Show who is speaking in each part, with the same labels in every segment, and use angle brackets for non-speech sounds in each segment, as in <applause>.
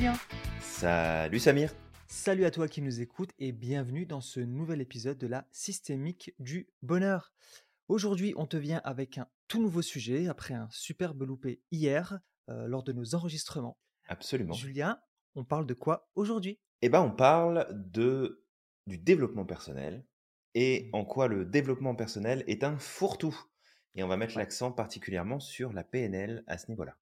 Speaker 1: Julien.
Speaker 2: Salut Samir.
Speaker 1: Salut à toi qui nous écoute et bienvenue dans ce nouvel épisode de la systémique du bonheur. Aujourd'hui, on te vient avec un tout nouveau sujet après un superbe loupé hier euh, lors de nos enregistrements.
Speaker 2: Absolument.
Speaker 1: Julien, on parle de quoi aujourd'hui?
Speaker 2: Eh ben, on parle de du développement personnel et en quoi le développement personnel est un fourre-tout. Et on va mettre
Speaker 1: Ouais.
Speaker 2: l'accent particulièrement sur la PNL à ce niveau-là.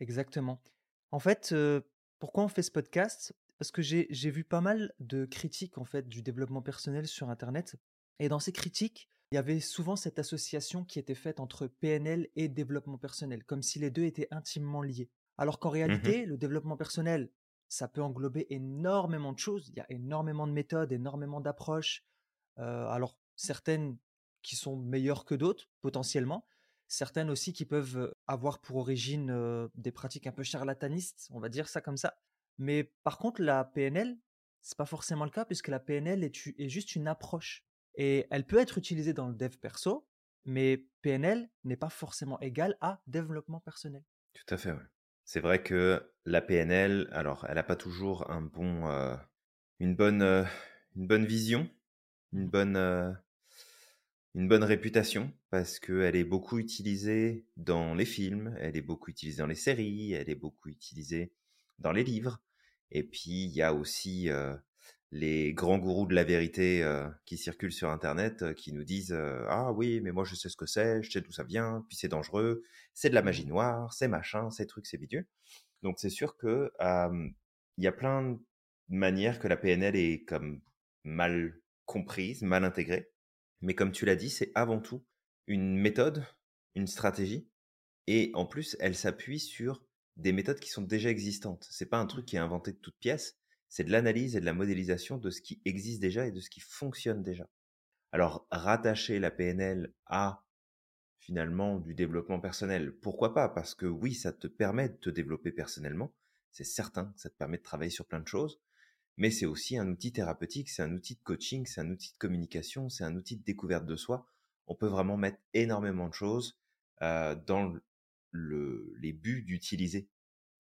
Speaker 1: Exactement. En fait, euh, pourquoi on fait ce podcast? Parce que j'ai vu pas mal de critiques en fait du développement personnel sur Internet. Et dans ces critiques, il y avait souvent cette association qui était faite entre PNL et développement personnel, comme si les deux étaient intimement liés. Alors qu'en
Speaker 2: Mmh
Speaker 1: réalité, le développement personnel, ça peut englober énormément de choses. Il y a énormément de méthodes, énormément d'approches. Euh, alors certaines qui sont meilleures que d'autres potentiellement, certaines aussi qui peuvent avoir pour origine euh, des pratiques un peu charlatanistes, on va dire ça comme ça. Mais par contre, la PNL, c'est pas forcément le cas puisque la PNL est, juste une approche et elle peut être utilisée dans le dev perso, mais PNL n'est pas forcément égal à développement personnel.
Speaker 2: Tout à fait, ouais. C'est vrai que la PNL, alors, elle n'a pas toujours un bon, euh, une bonne, euh, une bonne vision, une
Speaker 1: Mhm.
Speaker 2: bonne, une bonne réputation parce qu'elle est beaucoup utilisée dans les films, elle est beaucoup utilisée dans les séries, elle est beaucoup utilisée dans les livres. Et puis, il y a aussi euh, les grands gourous de la vérité euh, qui circulent sur Internet euh, qui nous disent Ah oui, mais moi je sais ce que c'est, je sais d'où ça vient, puis c'est dangereux, c'est de la magie noire, c'est machin, c'est truc, c'est bidule. Donc, c'est sûr que il y a plein de manières que la PNL est comme mal comprise, mal intégrée. Mais comme tu l'as dit, c'est avant tout une méthode, une stratégie, et en plus, elle s'appuie sur des méthodes qui sont déjà existantes. C'est pas un truc qui est inventé de toutes pièces, c'est de l'analyse et de la modélisation de ce qui existe déjà et de ce qui fonctionne déjà. Alors, rattacher la PNL à finalement du développement personnel, pourquoi pas? Parce que oui, ça te permet de te développer personnellement, c'est certain, ça te permet de travailler sur plein de choses, mais c'est aussi un outil thérapeutique, c'est un outil de coaching, c'est un outil de communication, c'est un outil de découverte de soi. On peut vraiment mettre énormément de choses euh, dans le- le- les buts d'utiliser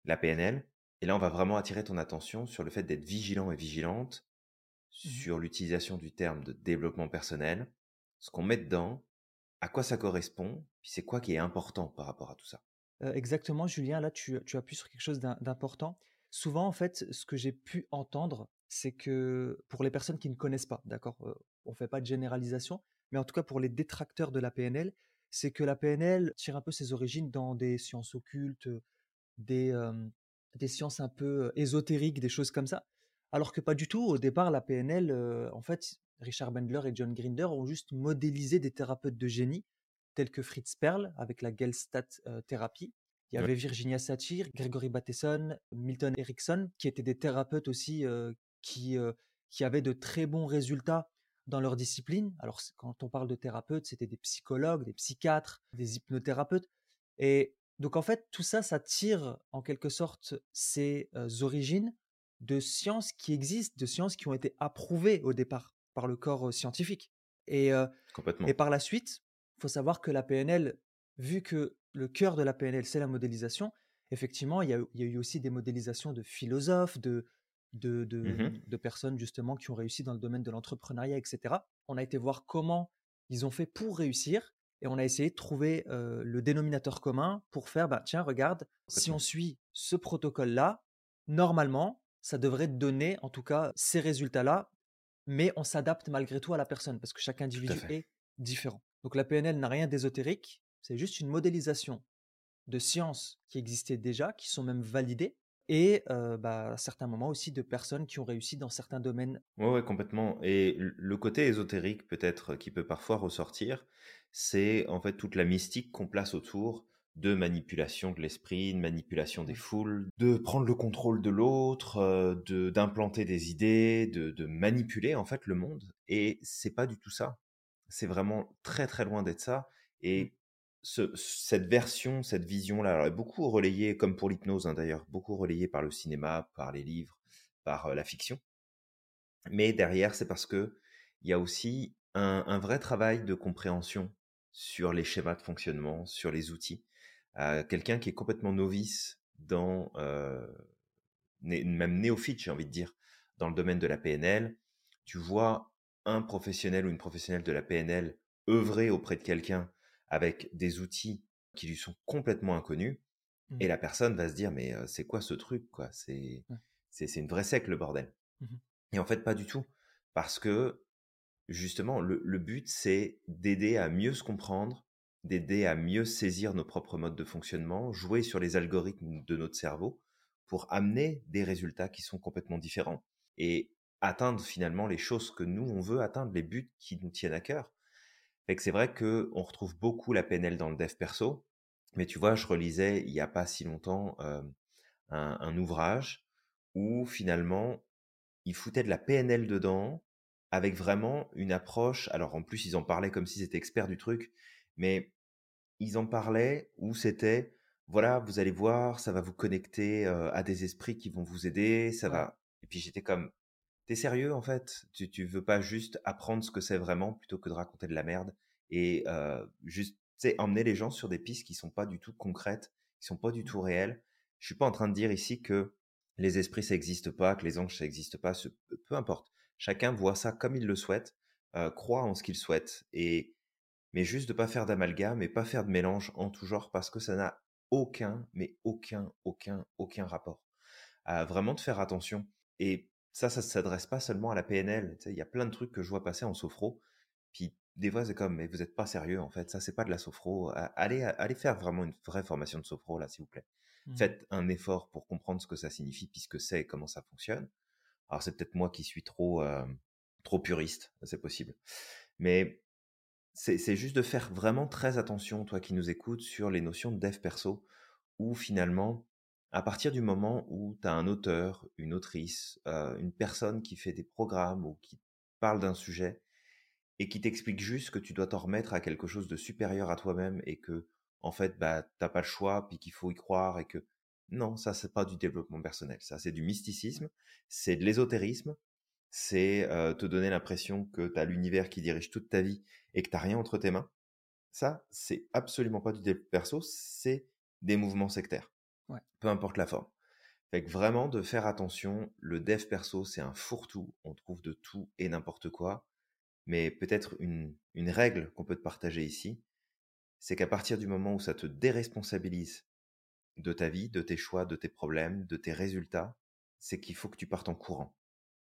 Speaker 2: la PNL. Et là, on va vraiment attirer ton attention sur le fait d'être vigilant et vigilante
Speaker 1: Mhm.
Speaker 2: sur l'utilisation du terme de développement personnel, ce qu'on met dedans, à quoi ça correspond, puis c'est quoi qui est important par rapport à tout ça.
Speaker 1: Euh, exactement, Julien, là tu, tu appuies sur quelque chose d'im- d'important. Souvent, en fait, ce que j'ai pu entendre, c'est que pour les personnes qui ne connaissent pas, d'accord, euh, on ne fait pas de généralisation, mais en tout cas pour les détracteurs de la PNL, c'est que la PNL tire un peu ses origines dans des sciences occultes, euh, des, sciences un peu euh, ésotériques, des choses comme ça. Alors que pas du tout. Au départ, la PNL, en fait, Richard Bandler et John Grinder ont juste modélisé des thérapeutes de génie, tels que Fritz Perl avec la Gestalt euh, thérapie. Il y avait Virginia Satir, Gregory Bateson, Milton Erickson, qui étaient des thérapeutes aussi euh, qui, euh, qui avaient de très bons résultats dans leur discipline. Alors, quand on parle de thérapeutes, c'était des psychologues, des psychiatres, des hypnothérapeutes. Et donc, en fait, tout ça, ça tire en quelque sorte ses euh, origines de sciences qui existent, de sciences qui ont été approuvées au départ par le corps scientifique. Et, et par la suite, il faut savoir que la PNL, vu que le cœur de la PNL, c'est la modélisation, effectivement, il y, a, il y a eu aussi des modélisations de philosophes, de, de, de, de personnes justement qui ont réussi dans le domaine de l'entrepreneuriat, etc. On a été voir comment ils ont fait pour réussir et on a essayé de trouver euh, le dénominateur commun pour faire, bah, tiens, regarde, si on suit ce protocole-là, normalement, ça devrait donner en tout cas ces résultats-là, mais on s'adapte malgré tout à la personne parce que chaque individu est différent. Donc la PNL n'a rien d'ésotérique, c'est juste une modélisation de sciences qui existaient déjà, qui sont même validées, et euh, bah, à certains moments aussi de personnes qui ont réussi dans certains domaines.
Speaker 2: Ouais, ouais, complètement. Et le côté ésotérique, peut-être, qui peut parfois ressortir, c'est en fait toute la mystique qu'on place autour de manipulation de l'esprit, de manipulation des foules, de prendre le contrôle de l'autre, euh, de d'implanter des idées, de, de manipuler en fait le monde. Et c'est pas du tout ça. C'est vraiment très très loin d'être ça.
Speaker 1: Mm.
Speaker 2: Et ce- cette version, cette vision-là, est beaucoup relayée, comme pour l'hypnose hein, d'ailleurs, beaucoup relayée par le cinéma, par les livres, par euh, la fiction. Mais derrière, c'est parce que il y a aussi un, un vrai travail de compréhension sur les schémas de fonctionnement, sur les outils. Euh, Quelqu'un qui est complètement novice dans euh, même néophyte, j'ai envie de dire, dans le domaine de la PNL, tu vois un professionnel ou une professionnelle de la PNL œuvrer auprès de quelqu'un avec des outils qui lui sont complètement inconnus, et mmh. la personne va se dire mais c'est quoi ce truc quoi? C'est c'est une vraie sec le bordel. Mmh et en fait pas du tout, parce que justement le, le but c'est d'aider à mieux se comprendre, d'aider à mieux saisir nos propres modes de fonctionnement, jouer sur les algorithmes de notre cerveau pour amener des résultats qui sont complètement différents et atteindre finalement les choses que nous on veut atteindre, les buts qui nous tiennent à cœur. Fait que c'est vrai que on retrouve beaucoup la PNL dans le dev perso, mais tu vois, je relisais il y a pas si longtemps un, un, ouvrage où finalement ils foutaient de la PNL dedans avec vraiment une approche. Alors en plus ils en parlaient comme s'ils étaient experts du truc, mais ils en parlaient où c'était voilà, vous allez voir, ça va vous connecter à des esprits qui vont vous aider, ça va. Et puis j'étais comme, t'es sérieux en fait? Tu, tu veux pas juste apprendre ce que c'est vraiment plutôt que de raconter de la merde et euh, juste emmener les gens sur des pistes qui sont pas du tout concrètes, qui sont pas du tout réelles. Je suis pas en train de dire ici que les esprits ça n'existe pas, que les anges ça n'existe pas, peu importe. Chacun voit ça comme il le souhaite, euh, croit en ce qu'il souhaite et mais juste de pas faire d'amalgame et pas faire de mélange en tout genre parce que ça n'a aucun, mais aucun, aucun, aucun rapport. Euh, vraiment de faire attention. Et ça, ça ne s'adresse pas seulement à la PNL. Il y a plein de trucs que je vois passer en sophro. Puis des fois, c'est comme, mais vous n'êtes pas sérieux, en fait. Ça, c'est pas de la sophro. Allez, allez faire vraiment une vraie formation de sophro, là, s'il vous plaît. Mmh. Faites un effort pour comprendre ce que ça signifie, puisque c'est comment ça fonctionne. Alors, c'est peut-être moi qui suis trop, euh, trop puriste, c'est possible. Mais c'est juste de faire vraiment très attention, toi qui nous écoutes, sur les notions de dev perso, où finalement, à partir du moment où tu as un auteur, une autrice, euh, une personne qui fait des programmes ou qui parle d'un sujet et qui t'explique juste que tu dois t'en remettre à quelque chose de supérieur à toi-même et que en fait bah t'as pas le choix puis qu'il faut y croire et que non ça c'est pas du développement personnel. Ça c'est du mysticisme c'est de l'ésotérisme c'est euh, te donner l'impression que tu as l'univers qui dirige toute ta vie et que t'as rien entre tes mains. Ça c'est absolument pas du développement perso c'est des mouvements sectaires peu importe la forme. Fait que vraiment de faire attention, le dev perso, c'est un fourre-tout, on trouve de tout et n'importe quoi. Mais peut-être une, une règle qu'on peut te partager ici, c'est qu'à partir du moment où ça te déresponsabilise de ta vie, de tes choix, de tes problèmes, de tes résultats, c'est qu'il faut que tu partes en courant.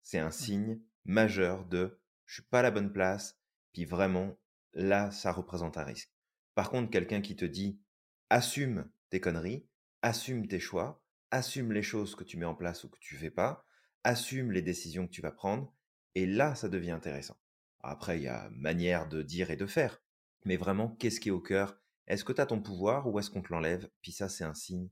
Speaker 2: C'est un signe majeur de je suis pas à la bonne place, puis vraiment, là, ça représente un risque. Par contre, quelqu'un qui te dit assume tes conneries, assume tes choix, assume les choses que tu mets en place ou que tu fais pas, assume les décisions que tu vas prendre, et là, ça devient intéressant. Après, il y a manière de dire et de faire, mais vraiment, qu'est-ce qui est au cœur? Est-ce que tu as ton pouvoir ou est-ce qu'on te l'enlève? Puis ça, c'est un signe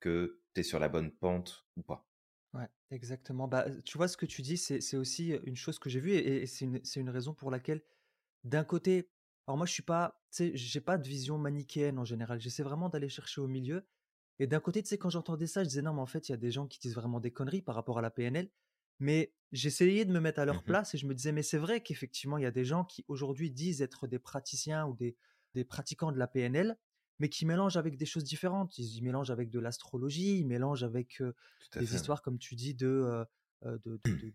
Speaker 2: que tu es sur la bonne pente ou pas.
Speaker 1: Ouais, exactement. Bah, tu vois, ce que tu dis, c'est aussi une chose que j'ai vue et, c'est une, une, raison pour laquelle, d'un côté, alors moi, je suis pas, tu sais, j'ai pas de vision manichéenne en général. J'essaie vraiment d'aller chercher au milieu. Et d'un côté, tu sais, quand j'entendais ça, je disais non, mais en fait, il y a des gens qui disent vraiment des conneries par rapport à la PNL. Mais j'essayais de me mettre à leur mmh place et je me disais, mais c'est vrai qu'effectivement, il y a des gens qui aujourd'hui disent être des praticiens ou des, des pratiquants de la PNL, mais qui mélangent avec des choses différentes. Ils, mélangent avec de l'astrologie, ils mélangent avec des histoires, comme tu dis, de,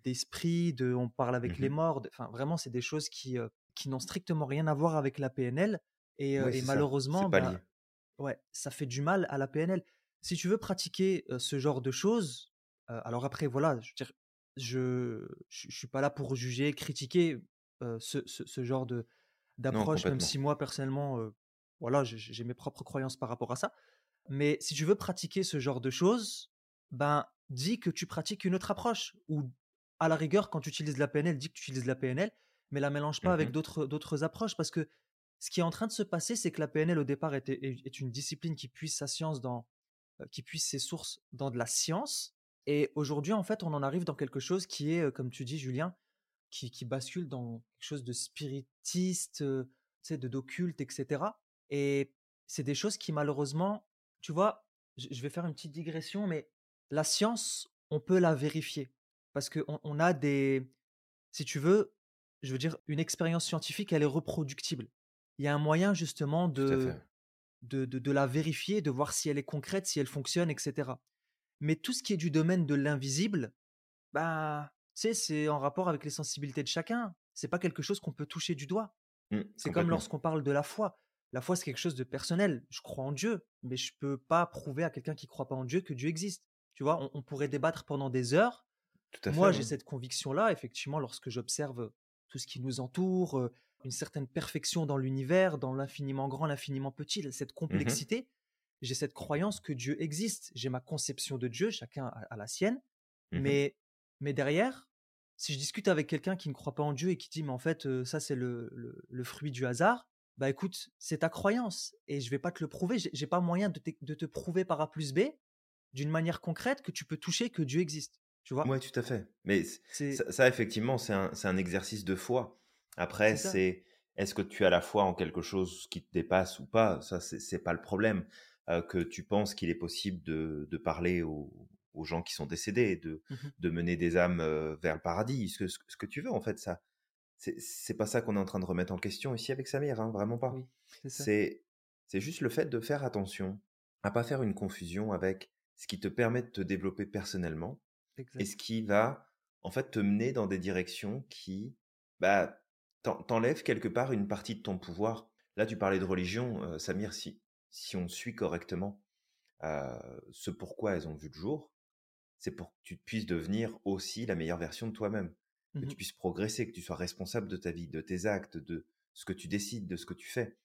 Speaker 1: d'esprit, de, on parle avec les mmh morts. Enfin, vraiment, c'est des choses qui, qui n'ont strictement rien à voir avec la PNL. Et, et malheureusement, bah, Ouais, ça fait du mal à la PNL. Si tu veux pratiquer ce genre de choses, alors après, voilà, je je, suis pas là pour juger, critiquer ce, ce, genre de d'approche, même si moi personnellement, voilà, j'ai mes propres croyances par rapport à ça. Mais si tu veux pratiquer ce genre de choses, ben dis que tu pratiques une autre approche ou à la rigueur, quand tu utilises la PNL, dis que tu utilises la PNL, mais la mélange pas avec d'autres d'autres approches parce que ce qui est en train de se passer, c'est que la PNL au départ est, une discipline qui puise sa science dans, euh, qui puise ses sources dans de la science. Et aujourd'hui, en fait, on en arrive dans quelque chose qui est, euh, comme tu dis, Julien, qui, bascule dans quelque chose de spiritiste, euh, de d'occulte, etc. Et c'est des choses qui, malheureusement, tu vois, je vais faire une petite digression, mais la science, on peut la vérifier. Parce qu'on on a des, si tu veux, je veux dire, une expérience scientifique, elle est reproductible il y a un moyen justement de, de, de, la vérifier, de voir si elle est concrète, si elle fonctionne, etc. Mais tout ce qui est du domaine de l'invisible, bah, c'est en rapport avec les sensibilités de chacun. C'est pas quelque chose qu'on peut toucher du doigt.
Speaker 2: Mmh,
Speaker 1: C'est comme lorsqu'on parle de la foi. La foi, c'est quelque chose de personnel. Je crois en Dieu, mais je peux pas prouver à quelqu'un qui croit pas en Dieu que Dieu existe. Tu vois, on, on pourrait débattre pendant des heures.
Speaker 2: Tout à
Speaker 1: Moi, j'ai cette conviction-là, effectivement, lorsque j'observe tout ce qui nous entoure, euh, une certaine perfection dans l'univers, dans l'infiniment grand, l'infiniment petit, cette
Speaker 2: Mmh
Speaker 1: complexité, j'ai cette croyance que Dieu existe. J'ai ma conception de Dieu, chacun a, a la sienne,
Speaker 2: Mmh
Speaker 1: mais, mais derrière, si je discute avec quelqu'un qui ne croit pas en Dieu et qui dit, mais en fait, euh, ça, c'est le, le- le fruit du hasard, bah écoute, c'est ta croyance et je vais pas te le prouver. J'ai j'ai pas moyen de te, de te prouver par A plus B d'une manière concrète que tu peux toucher que Dieu existe. Tu vois?
Speaker 2: Ouais, tout à fait. Mais
Speaker 1: C'est
Speaker 2: ça, ça, effectivement, c'est un, c'est un exercice de foi. Après,
Speaker 1: c'est
Speaker 2: est-ce que tu as la foi en quelque chose qui te dépasse ou pas? Ça, c'est pas le problème. Euh, que tu penses qu'il est possible de, de parler aux, aux gens qui sont décédés, de,
Speaker 1: Mhm.
Speaker 2: de mener des âmes euh, vers le paradis, ce que, ce que tu veux, en fait, ça? C'est pas ça qu'on est en train de remettre en question ici avec Samir, hein, vraiment pas.
Speaker 1: Oui, c'est
Speaker 2: juste le fait de faire attention à pas faire une confusion avec ce qui te permet de te développer personnellement et ce qui va en fait te mener dans des directions qui bah, t'en- t'enlèvent quelque part une partie de ton pouvoir. Là, tu parlais de religion, euh, Samir, si, si on suit correctement euh, ce pourquoi elles ont vu le jour, c'est pour que tu puisses devenir aussi la meilleure version de toi-même, que tu
Speaker 1: Mhm.
Speaker 2: puisses progresser, que tu sois responsable de ta vie, de tes actes, de ce que tu décides, de ce que tu fais.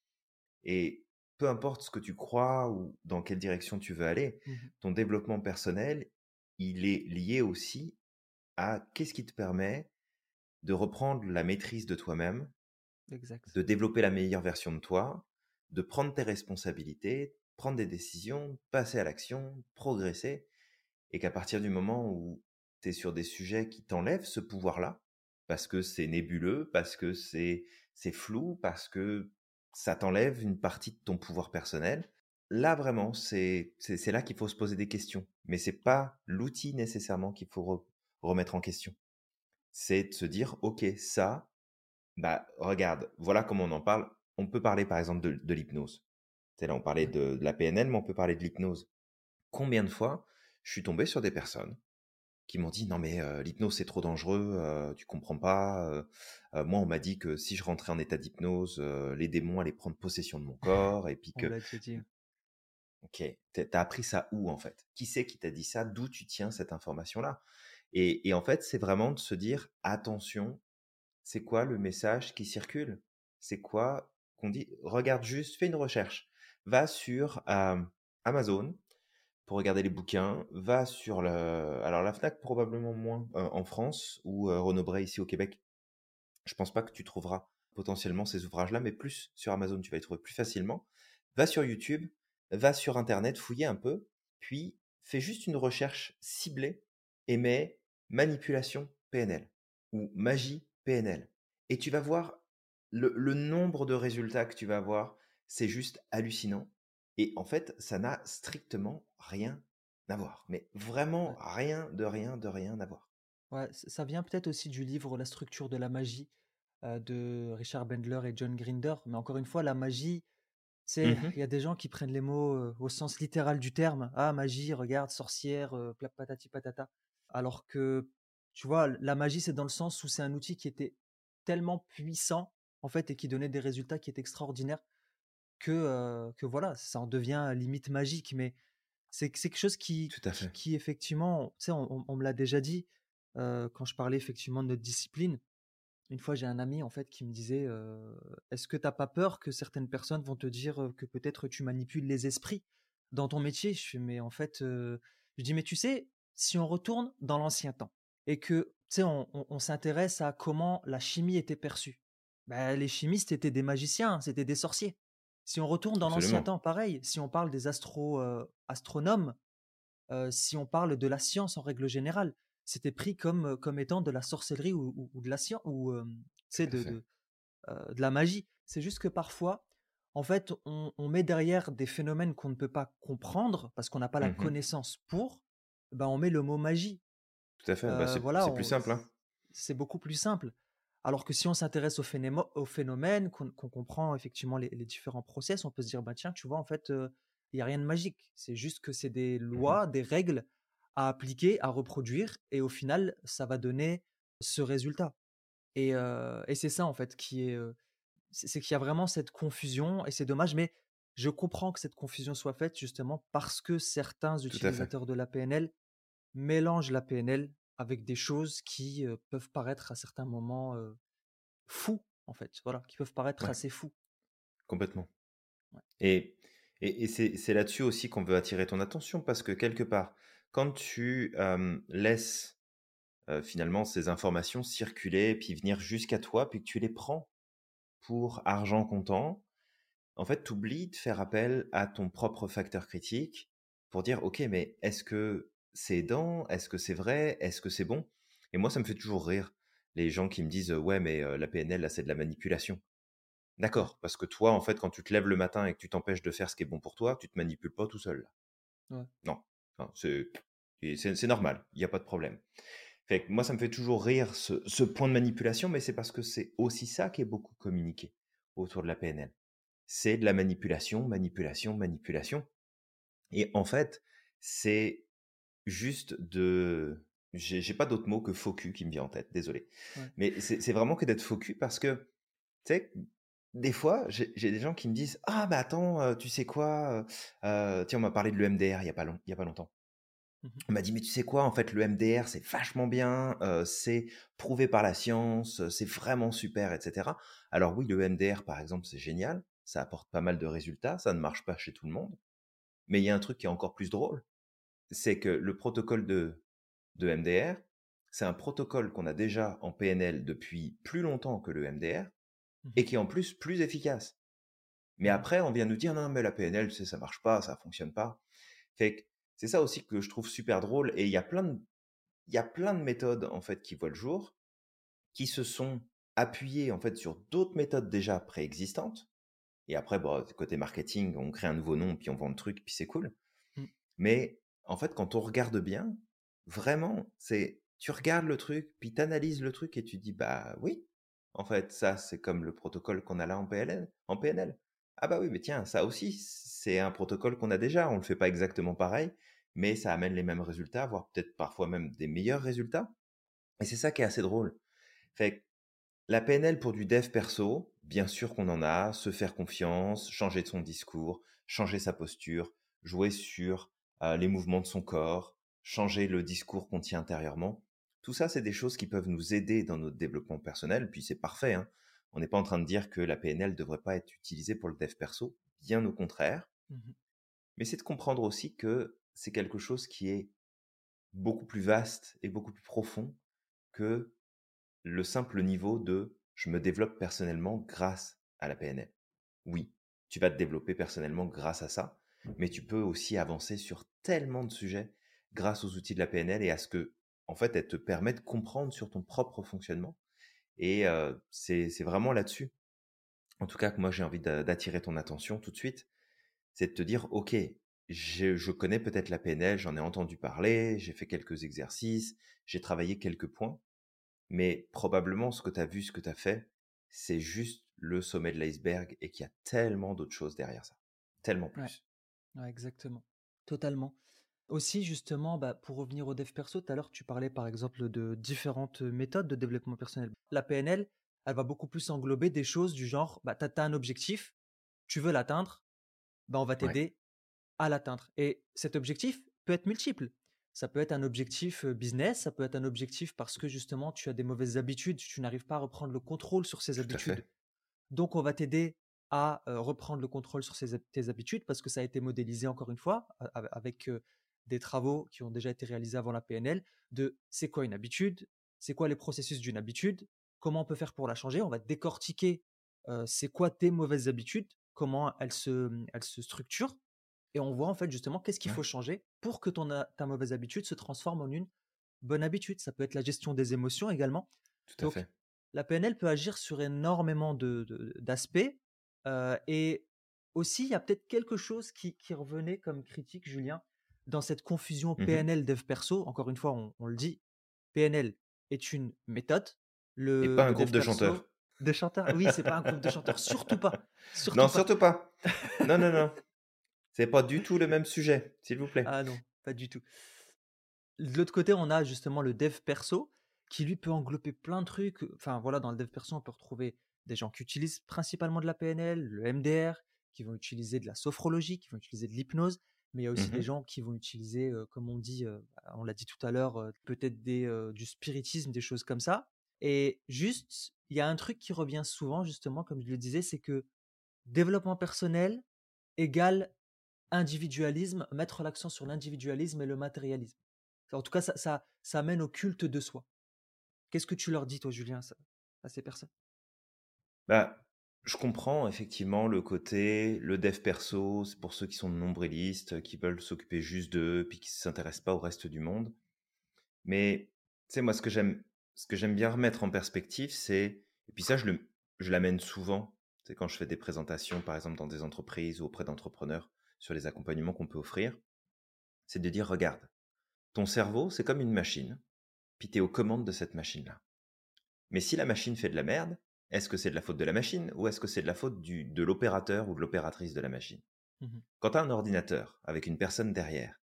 Speaker 2: Et peu importe ce que tu crois ou dans quelle direction tu veux aller,
Speaker 1: Mhm.
Speaker 2: ton développement personnel, il est lié aussi à qu'est-ce qui te permet de reprendre la maîtrise de toi-même, de développer la meilleure version de toi, de prendre tes responsabilités, prendre des décisions, passer à l'action, progresser, et qu'à partir du moment où tu es sur des sujets qui t'enlèvent ce pouvoir-là, parce que c'est nébuleux, parce que c'est c'est flou, parce que ça t'enlève une partie de ton pouvoir personnel, là vraiment, c'est là qu'il faut se poser des questions. Mais c'est pas l'outil nécessairement qu'il faut re- remettre en question. C'est de se dire, ok, ça, bah regarde, voilà comment on en parle. On peut parler par exemple de, de l'hypnose. C'est là, on parlait de, de la PNL, mais on peut parler de l'hypnose. Combien de fois je suis tombé sur des personnes qui m'ont dit non mais euh, l'hypnose c'est trop dangereux, euh, tu comprends pas. euh, moi on m'a dit que si je rentrais en état d'hypnose, les démons allaient prendre possession de mon corps et puis <laughs> que ok t'as appris ça où en fait? Qui c'est qui t'a dit ça? D'où tu tiens cette information là et, en fait c'est vraiment de se dire attention, c'est quoi le message qui circule? C'est quoi qu'on dit? Regarde juste, fais une recherche, va sur Amazon pour regarder les bouquins, va sur le... Alors la FNAC probablement moins en France ou euh, Renaud Bray ici au Québec. Je pense pas que tu trouveras potentiellement ces ouvrages-là, mais plus sur Amazon, tu vas les trouver plus facilement. Va sur YouTube, va sur Internet, fouiller un peu, puis fais juste une recherche ciblée et mets manipulation PNL ou magie PNL. Et tu vas voir le, le nombre de résultats que tu vas avoir, c'est juste hallucinant. Et en fait, ça n'a strictement rien à voir. Mais vraiment rien de rien de rien à voir.
Speaker 1: Ouais, ça vient peut-être aussi du livre La structure de la magie euh, de Richard Bendler et John Grinder. Mais encore une fois, la magie, c'est
Speaker 2: Mhm.
Speaker 1: il y a des gens qui prennent les mots euh, au sens littéral du terme. Ah, magie, regarde, sorcière, euh, patati patata. Alors que, tu vois, la magie, c'est dans le sens où c'est un outil qui était tellement puissant, en fait, et qui donnait des résultats qui étaient extraordinaires que, euh, que voilà, ça en devient limite magique. Mais c'est c'est quelque chose qui,
Speaker 2: Tout à fait.
Speaker 1: qui, effectivement, tu sais, on, on- on me l'a déjà dit euh, quand je parlais effectivement de notre discipline. Une fois, j'ai un ami en fait qui me disait euh, Est-ce que t'as pas peur que certaines personnes vont te dire que peut-être tu manipules les esprits dans ton métier? Je fais Mais en fait, euh, je dis Mais tu sais, si on retourne dans l'ancien temps et que tu sais, on, on- on s'intéresse à comment la chimie était perçue, ben, les chimistes étaient des magiciens, c'était des sorciers. Si on retourne dans l'ancien temps, pareil. Si on parle des astro, euh, astronomes, euh, si on parle de la science en règle générale, c'était pris comme, euh, comme étant de la sorcellerie ou, ou- ou de la science ou euh, de, de, de la magie. C'est juste que parfois, en fait, on, on met derrière des phénomènes qu'on ne peut pas comprendre parce qu'on n'a pas la
Speaker 2: Mhm.
Speaker 1: connaissance pour, ben on met le mot magie.
Speaker 2: Tout à fait. Bah,
Speaker 1: Euh,
Speaker 2: c'est
Speaker 1: voilà,
Speaker 2: plus
Speaker 1: on-
Speaker 2: simple. Hein.
Speaker 1: c'est beaucoup plus simple. Alors que si on s'intéresse au, au phénomène, qu'on comprend effectivement les, les différents process, on peut se dire, bah tiens, tu vois, en fait, il n'y a rien de magique. C'est juste que c'est des
Speaker 2: Mhm.
Speaker 1: lois, des règles à appliquer, à reproduire, et au final, ça va donner ce résultat. Et, et c'est ça, en fait, qui est. c'est qu'il y a vraiment cette confusion, et c'est dommage, mais je comprends que cette confusion soit faite justement parce que certains utilisateurs de la PNL mélangent la PNL avec des choses qui peuvent paraître à certains moments fous, en fait. Voilà, qui peuvent paraître assez fous.
Speaker 2: Complètement. Et, et, c'est là-dessus aussi qu'on veut attirer ton attention parce que quelque part, quand tu laisses finalement ces informations circuler, puis venir jusqu'à toi, puis que tu les prends pour argent comptant, en fait, tu oublies de faire appel à ton propre facteur critique pour dire, OK, mais est-ce que c'est aidant Est-ce que c'est vrai? Est-ce que c'est bon? Et moi, ça me fait toujours rire les gens qui me disent, ouais, mais la PNL, là, c'est de la manipulation. D'accord, parce que toi, en fait, quand tu te lèves le matin et que tu t'empêches de faire ce qui est bon pour toi, tu te manipules pas tout seul. Non, c'est normal, il n'y a pas de problème. Fait moi, ça me fait toujours rire ce, ce point de manipulation, mais c'est parce que c'est aussi ça qui est beaucoup communiqué autour de la PNL. C'est de la manipulation, manipulation, manipulation. Et en fait, c'est juste de... J'ai pas d'autre mot que focus qui me vient en tête, désolé. Mais c'est vraiment que d'être focus parce que, tu sais, des fois, j'ai des gens qui me disent Ah, bah attends, tu sais quoi Tiens, on m'a parlé de l'EMDR il n'y a, pas il y a pas longtemps. Mmh on m'a dit, mais tu sais quoi, en fait, le MDR, c'est vachement bien, c'est prouvé par la science, c'est vraiment super, etc. Alors oui, le MDR, par exemple, c'est génial, ça apporte pas mal de résultats, ça ne marche pas chez tout le monde. Mais il y a un truc qui est encore plus drôle, c'est que le protocole de, de MDR, c'est un protocole qu'on a déjà en PNL depuis plus longtemps que le MDR, mmh et qui est en plus plus efficace. Mais mmh après, on vient nous dire, non, mais la PNL, tu ça marche pas, ça fonctionne pas. Fait que c'est ça aussi que je trouve super drôle. Et il y a plein de, il y a plein de méthodes en fait qui voient le jour, qui se sont appuyées en fait sur d'autres méthodes déjà préexistantes. Et après, bon, côté marketing, on crée un nouveau nom, puis on vend le truc, puis c'est cool. Mmh. Mais en fait, quand on regarde bien, vraiment, c'est tu regardes le truc, puis tu analyses le truc et tu dis bah oui, en fait, ça c'est comme le protocole qu'on a là en PNL, en PNL. Ah bah oui, mais tiens, ça aussi, c'est un protocole qu'on a déjà, on ne le fait pas exactement pareil, mais ça amène les mêmes résultats, voire peut-être parfois même des meilleurs résultats. Et c'est ça qui est assez drôle. Fait la PNL pour du dev perso, bien sûr qu'on en a, se faire confiance, changer de son discours, changer sa posture, jouer sur euh, les mouvements de son corps, changer le discours qu'on tient intérieurement. Tout ça, c'est des choses qui peuvent nous aider dans notre développement personnel, puis c'est parfait. Hein. On n'est pas en train de dire que la PNL ne devrait pas être utilisée pour le dev perso, bien au contraire. Mmh Mais c'est de comprendre aussi que c'est quelque chose qui est beaucoup plus vaste et beaucoup plus profond que le simple niveau de je me développe personnellement grâce à la PNL. Oui, tu vas te développer personnellement grâce à ça, mais tu peux aussi avancer sur tellement de sujets grâce aux outils de la PNL et à ce que, en fait, elle te permet de comprendre sur ton propre fonctionnement. Et c'est vraiment là-dessus, en tout cas, que moi j'ai envie d'attirer ton attention tout de suite, c'est de te dire, OK, je, connais peut-être la PNL, j'en ai entendu parler, j'ai fait quelques exercices, j'ai travaillé quelques points, mais probablement ce que tu as vu, ce que tu as fait, c'est juste le sommet de l'iceberg et qu'il y a tellement d'autres choses derrière ça. Tellement plus.
Speaker 1: Ouais. exactement. Totalement. Aussi, justement, bah, pour revenir au dev perso, tout à l'heure, tu parlais par exemple de différentes méthodes de développement personnel. La PNL, elle va beaucoup plus englober des choses du genre, bah, tu as, un objectif, tu veux l'atteindre, bah, on va t'aider à l'atteindre. Et cet objectif peut être multiple. Ça peut être un objectif business, ça peut être un objectif parce que justement tu as des mauvaises habitudes, tu n'arrives pas à reprendre le contrôle sur ces habitudes. Donc on va t'aider à reprendre le contrôle sur tes habitudes parce que ça a été modélisé encore une fois avec des travaux qui ont déjà été réalisés avant la PNL de c'est quoi une habitude, c'est quoi les processus d'une habitude, comment on peut faire pour la changer. On va décortiquer c'est quoi tes mauvaises habitudes, comment elles se, elles se structurent et on voit en fait justement qu'est-ce qu'il faut changer pour que ton, ta mauvaise habitude se transforme en une bonne habitude. Ça peut être la gestion des émotions également.
Speaker 2: Tout à fait.
Speaker 1: La PNL peut agir sur énormément d'aspects. De, et aussi, il y a peut-être quelque chose qui, revenait comme critique, Julien, dans cette confusion mmh PNL dev perso. Encore une fois, on, le dit, PNL est une méthode.
Speaker 2: Le, et pas un groupe de chanteurs.
Speaker 1: De chanteurs Oui, c'est pas un groupe de <laughs> chanteurs, surtout pas.
Speaker 2: non, surtout pas. Non, non, non. <laughs> C'est pas du tout le même sujet, s'il vous plaît.
Speaker 1: Ah non, pas du tout. de l'autre côté, on a justement le dev perso qui lui peut englober plein de trucs. Enfin voilà, dans le dev perso, on peut retrouver des gens qui utilisent principalement de la PNL, le MDR, qui vont utiliser de la sophrologie, qui vont utiliser de l'hypnose, mais il y a aussi des
Speaker 2: Mmh
Speaker 1: gens qui vont utiliser, euh, comme on dit, euh, bah, on l'a dit tout à l'heure, euh, peut-être des, du spiritisme, des choses comme ça. Et juste, il y a un truc qui revient souvent, justement, comme je le disais, c'est que développement personnel égale individualisme, mettre l'accent sur l'individualisme et le matérialisme. En tout cas, ça, ça, ça mène au culte de soi. Qu'est-ce que tu leur dis, toi, Julien, à ces personnes?
Speaker 2: Bah, je comprends effectivement le côté, le dev perso, c'est pour ceux qui sont nombrilistes, qui veulent s'occuper juste d'eux, puis qui ne s'intéressent pas au reste du monde. Mais, tu sais, moi, ce que j'aime, bien remettre en perspective, c'est, et puis ça, je je l'amène souvent, c'est quand je fais des présentations, par exemple, dans des entreprises ou auprès d'entrepreneurs sur les accompagnements qu'on peut offrir, c'est de dire, regarde, ton cerveau, c'est comme une machine, puis tu es aux commandes de cette machine-là. Mais si la machine fait de la merde, est-ce que c'est de la faute de la machine ou est-ce que c'est de la faute du, de l'opérateur ou de l'opératrice de la machine?
Speaker 1: Mhm.
Speaker 2: Quand tu as un ordinateur avec une personne derrière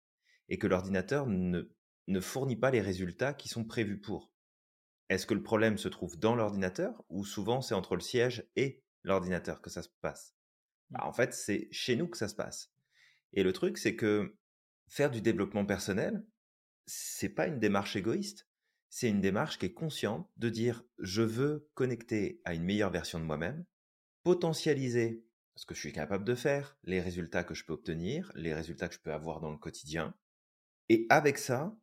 Speaker 2: et que l'ordinateur ne, ne fournit pas les résultats qui sont prévus pour, est-ce que le problème se trouve dans l'ordinateur ou souvent c'est entre le siège et l'ordinateur que ça se passe? Bah, En fait, c'est chez nous que ça se passe. Et le truc, c'est que faire du développement personnel, c'est pas une démarche égoïste. C'est une démarche qui est consciente de dire je veux connecter à une meilleure version de moi-même, potentialiser ce que je suis capable de faire, les résultats que je peux obtenir, les résultats que je peux avoir dans le quotidien. Et avec ça,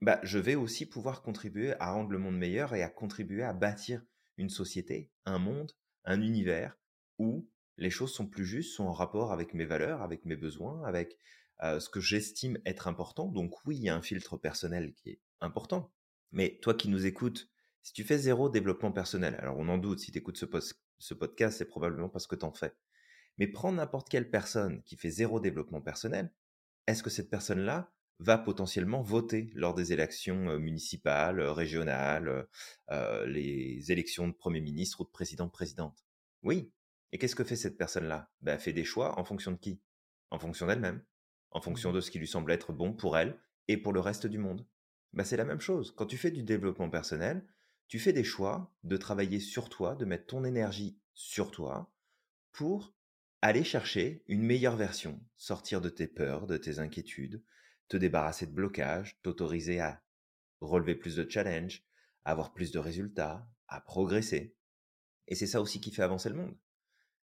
Speaker 2: bah, je vais aussi pouvoir contribuer à rendre le monde meilleur et à contribuer à bâtir une société, un monde, un univers où les choses sont plus justes, sont en rapport avec mes valeurs, avec mes besoins, avec euh, ce que j'estime être important. Donc oui, il y a un filtre personnel qui est important. Mais toi qui nous écoutes, si tu fais zéro développement personnel, alors on en doute, si tu écoutes ce, ce podcast, c'est probablement parce que tu en fais. Mais prends n'importe quelle personne qui fait zéro développement personnel, est-ce que cette personne-là va potentiellement voter lors des élections municipales, régionales, euh, les élections de Premier ministre ou de président-présidente Oui. Et qu'est-ce que fait cette personne-là? Ben, Elle fait des choix en fonction de qui? En fonction d'elle-même, en fonction de ce qui lui semble être bon pour elle et pour le reste du monde. Ben, c'est la même chose. Quand tu fais du développement personnel, tu fais des choix de travailler sur toi, de mettre ton énergie sur toi pour aller chercher une meilleure version, sortir de tes peurs, de tes inquiétudes, te débarrasser de blocages, t'autoriser à relever plus de challenges, avoir plus de résultats, à progresser. Et c'est ça aussi qui fait avancer le monde.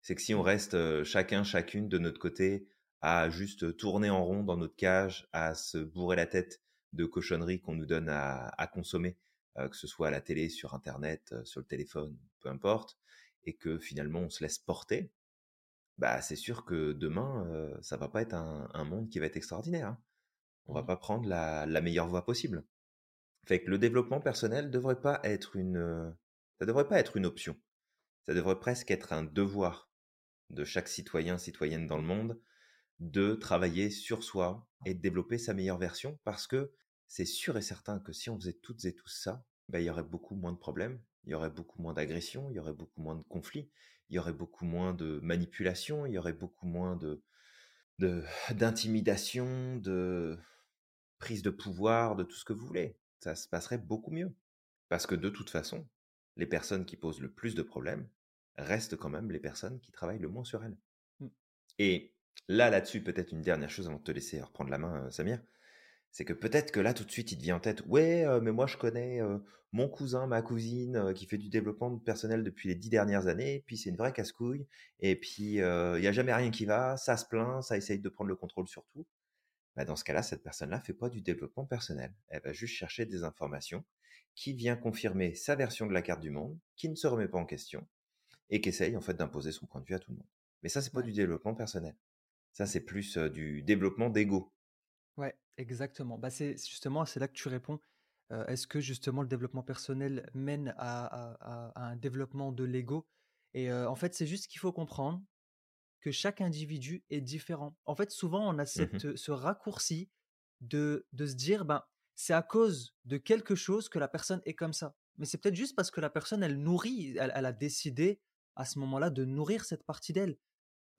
Speaker 2: C'est que si on reste chacun, chacune de notre côté à juste tourner en rond dans notre cage, à se bourrer la tête de cochonneries qu'on nous donne à, à consommer, euh, que ce soit à la télé, sur Internet, euh, sur le téléphone, peu importe, et que finalement on se laisse porter, bah c'est sûr que demain, euh, ça va pas être un, un, monde qui va être extraordinaire. Hein. On va pas prendre la, la, meilleure voie possible. Fait que le développement personnel devrait pas être une, ça devrait pas être une option. Ça devrait presque être un devoir de chaque citoyen, citoyenne dans le monde de travailler sur soi et de développer sa meilleure version parce que c'est sûr et certain que si on faisait toutes et tous ça, bah, il y aurait beaucoup moins de problèmes, il y aurait beaucoup moins d'agressions, il y aurait beaucoup moins de conflits, il y aurait beaucoup moins de manipulation, il y aurait beaucoup moins de <laughs> d'intimidation, de, de prise de pouvoir, de tout ce que vous voulez. Ça se passerait beaucoup mieux. Parce que de toute façon, les personnes qui posent le plus de problèmes restent quand même les personnes qui travaillent le moins sur elles. Mmh. Et là, là-dessus, peut-être une dernière chose avant de te laisser reprendre la main, euh, Samir, c'est que peut-être que là, tout de suite, il te vient en tête, ouais, euh, mais moi, je connais euh, mon cousin, ma cousine, euh, qui fait du développement personnel depuis les dix dernières années, puis c'est une vraie casse-couille, et puis il n'y a jamais rien qui va, ça se plaint, ça essaye de prendre le contrôle sur tout. Bah, dans ce cas-là, cette personne-là fait pas du développement personnel. Elle va juste chercher des informations qui vient confirmer sa version de la carte du monde, qui ne se remet pas en question, et qui essaye en fait d'imposer son point de vue à tout le monde. Mais ça, c'est pas du développement personnel. Ça, c'est plus du développement d'ego.
Speaker 1: Ouais, exactement. Bah, c'est justement, c'est là que tu réponds. Euh, Est-ce que justement le développement personnel mène à, à, à un développement de l'ego? Et euh, en fait, c'est juste qu'il faut comprendre que chaque individu est différent. En fait, souvent, on a cette, mmh ce raccourci de, de se dire, ben, c'est à cause de quelque chose que la personne est comme ça. Mais c'est peut-être juste parce que la personne, elle nourrit, elle, elle a décidé à ce moment-là de nourrir cette partie d'elle.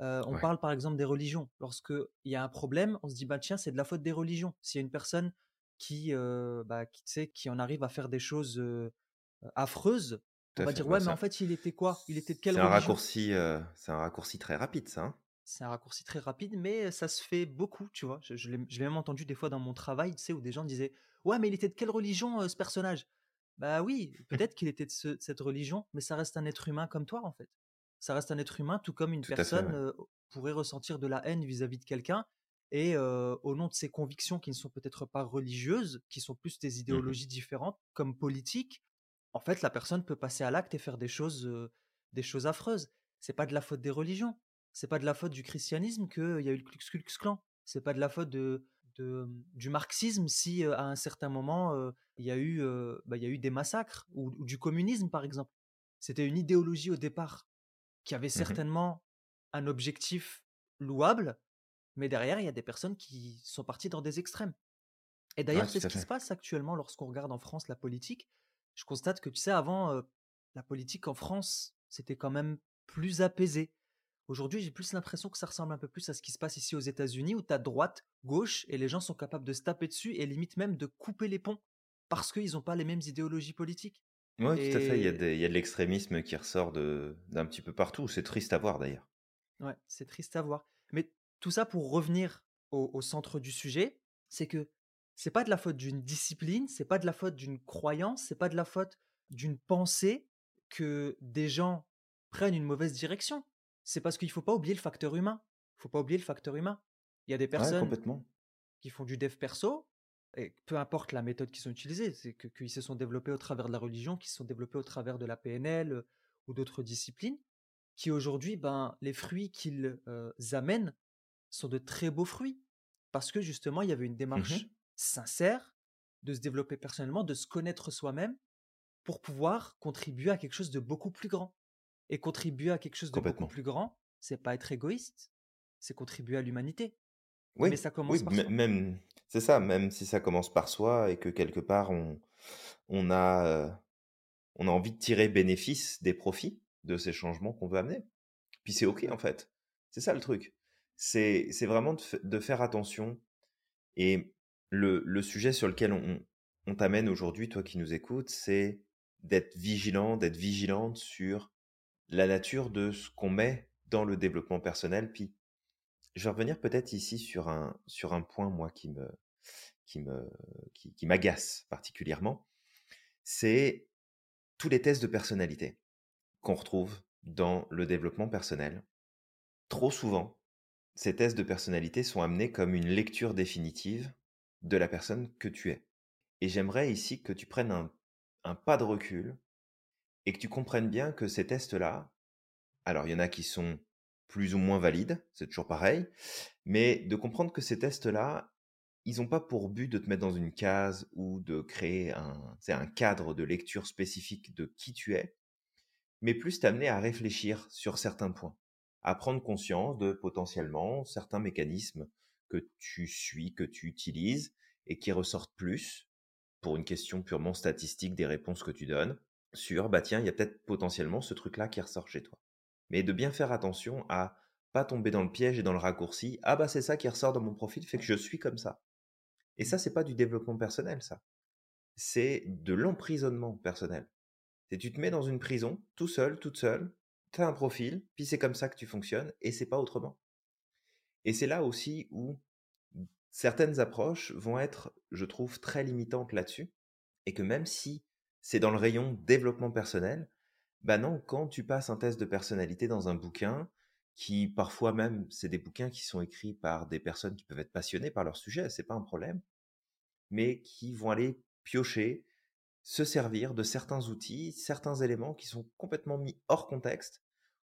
Speaker 1: Euh, on ouais. parle par exemple des religions. Lorsqu'il y a un problème, on se dit, bah tiens, c'est de la faute des religions. S'il y a une personne qui, bah, qui, qui en arrivent à faire des choses affreuses, on va dire ouais, mais en fait, il était quoi? Il était de quelle
Speaker 2: C'est un
Speaker 1: religion?
Speaker 2: raccourci, c'est un raccourci très rapide, ça. Hein.
Speaker 1: C'est un raccourci très rapide, mais ça se fait beaucoup, tu vois. Je, je l'ai même entendu des fois dans mon travail, tu sais, où des gens disaient ouais, mais il était de quelle religion ce personnage? Bah oui, peut-être qu'il était de, cette religion, mais ça reste un être humain comme toi, en fait. Ça reste un être humain, tout comme une personne pourrait ressentir de la haine vis-à-vis de quelqu'un et au nom de ses convictions qui ne sont peut-être pas religieuses, qui sont plus des mmh idéologies différentes, comme politiques, en fait, la personne peut passer à l'acte et faire des choses, des choses affreuses. C'est pas de la faute des religions. C'est pas de la faute du christianisme qu'il y a eu le Klux Klux Klan. C'est pas de la faute de, mmh, du marxisme si à un certain moment il y a eu, bah, il y a eu des massacres ou, du communisme par exemple. C'était une idéologie au départ qui avait mmh certainement un objectif louable, mais derrière, il y a des personnes qui sont parties dans des extrêmes. Et d'ailleurs, c'est ce qui se passe actuellement lorsqu'on regarde en France la politique. Je constate que, tu sais, avant, la politique en France, c'était quand même plus apaisé. Aujourd'hui, j'ai plus l'impression que ça ressemble un peu plus à ce qui se passe ici aux États-Unis, où tu as droite, gauche, et les gens sont capables de se taper dessus et limite même de couper les ponts, parce qu'ils n'ont pas les mêmes idéologies politiques.
Speaker 2: Oui, tout à fait. Il y, a il y a de l'extrémisme qui ressort d'un petit peu partout. C'est triste à voir d'ailleurs.
Speaker 1: Ouais, c'est triste à voir. Mais tout ça pour revenir au, centre du sujet, c'est que c'est pas de la faute d'une discipline, c'est pas de la faute d'une croyance, c'est pas de la faute d'une pensée que des gens prennent une mauvaise direction. C'est parce qu'il faut pas oublier le facteur humain. Il faut pas oublier le facteur humain. Il y a des personnes qui font du dev perso, et peu importe la méthode qu'ils ont utilisée, c'est qu'ils se sont développés au travers de la religion, qu'ils se sont développés au travers de la PNL euh, ou d'autres disciplines, qui aujourd'hui, ben, les fruits qu'ils euh, amènent sont de très beaux fruits. Parce que justement, il y avait une mmh démarche sincère de se développer personnellement, de se connaître soi-même pour pouvoir contribuer à quelque chose de beaucoup plus grand. Et contribuer à quelque chose de beaucoup plus grand, c'est pas être égoïste, c'est contribuer à l'humanité.
Speaker 2: Oui, Mais ça commence par soi. même, c'est ça, même si ça commence par soi et que quelque part on, on a, euh, on a envie de tirer bénéfice des profits de ces changements qu'on veut amener. Puis c'est ok en fait. C'est ça le truc c'est vraiment de, faire attention. Et le, le, sujet sur lequel on, on t'amène aujourd'hui, toi qui nous écoutes, c'est d'être vigilant, d'être vigilante sur la nature de ce qu'on met dans le développement personnel. Puis, je vais revenir peut-être ici sur un, sur un point, moi, qui me, qui me, qui, qui m'agace particulièrement. C'est tous les tests de personnalité qu'on retrouve dans le développement personnel. Trop souvent, ces tests de personnalité sont amenés comme une lecture définitive de la personne que tu es. Et j'aimerais ici que tu prennes un, pas de recul et que tu comprennes bien que ces tests-là, alors il y en a qui sont plus ou moins valides, c'est toujours pareil, mais de comprendre que ces tests-là, ils n'ont pas pour but de te mettre dans une case ou de créer un, un cadre de lecture spécifique de qui tu es, mais plus t'amener à réfléchir sur certains points à prendre conscience de potentiellement certains mécanismes que tu suis, que tu utilises et qui ressortent plus pour une question purement statistique des réponses que tu donnes sur bah tiens, il y a peut-être potentiellement ce truc-là qui ressort chez toi. Mais de bien faire attention à pas tomber dans le piège et dans le raccourci. Ah bah c'est ça qui ressort dans mon profil, fait que je suis comme ça. Et ça, c'est pas du développement personnel, ça. C'est de l'emprisonnement personnel. C'est tu te mets dans une prison, tout seul, toute seule, tu as un profil, puis c'est comme ça que tu fonctionnes, et c'est pas autrement. Et c'est là aussi où certaines approches vont être, je trouve, très limitantes là-dessus, et que même si c'est dans le rayon développement personnel, bah non, quand tu passes un test de personnalité dans un bouquin, qui parfois même, c'est des bouquins qui sont écrits par des personnes qui peuvent être passionnées par leur sujet, c'est pas un problème, mais qui vont aller piocher se servir de certains outils, certains éléments qui sont complètement mis hors contexte,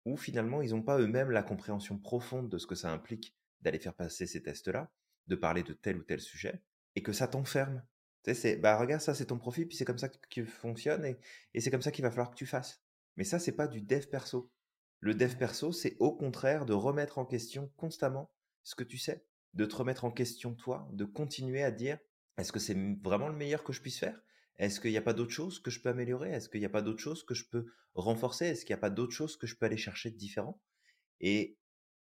Speaker 2: où finalement ils n'ont pas eux-mêmes la compréhension profonde de ce que ça implique d'aller faire passer ces tests-là, de parler de tel ou tel sujet, et que ça t'enferme. Tu sais, c'est, bah regarde, ça c'est ton profil, puis c'est comme ça que tu fonctionnes, et, et c'est comme ça qu'il va falloir que tu fasses. Mais ça, c'est pas du dev perso. Le dev perso, c'est au contraire de remettre en question constamment ce que tu sais, de te remettre en question toi, de continuer à dire, est-ce que c'est vraiment le meilleur que je puisse faire? Est-ce qu'il n'y a pas d'autres choses que je peux améliorer? Est-ce qu'il n'y a pas d'autres choses que je peux renforcer? Est-ce qu'il n'y a pas d'autres choses que je peux aller chercher de différent? Et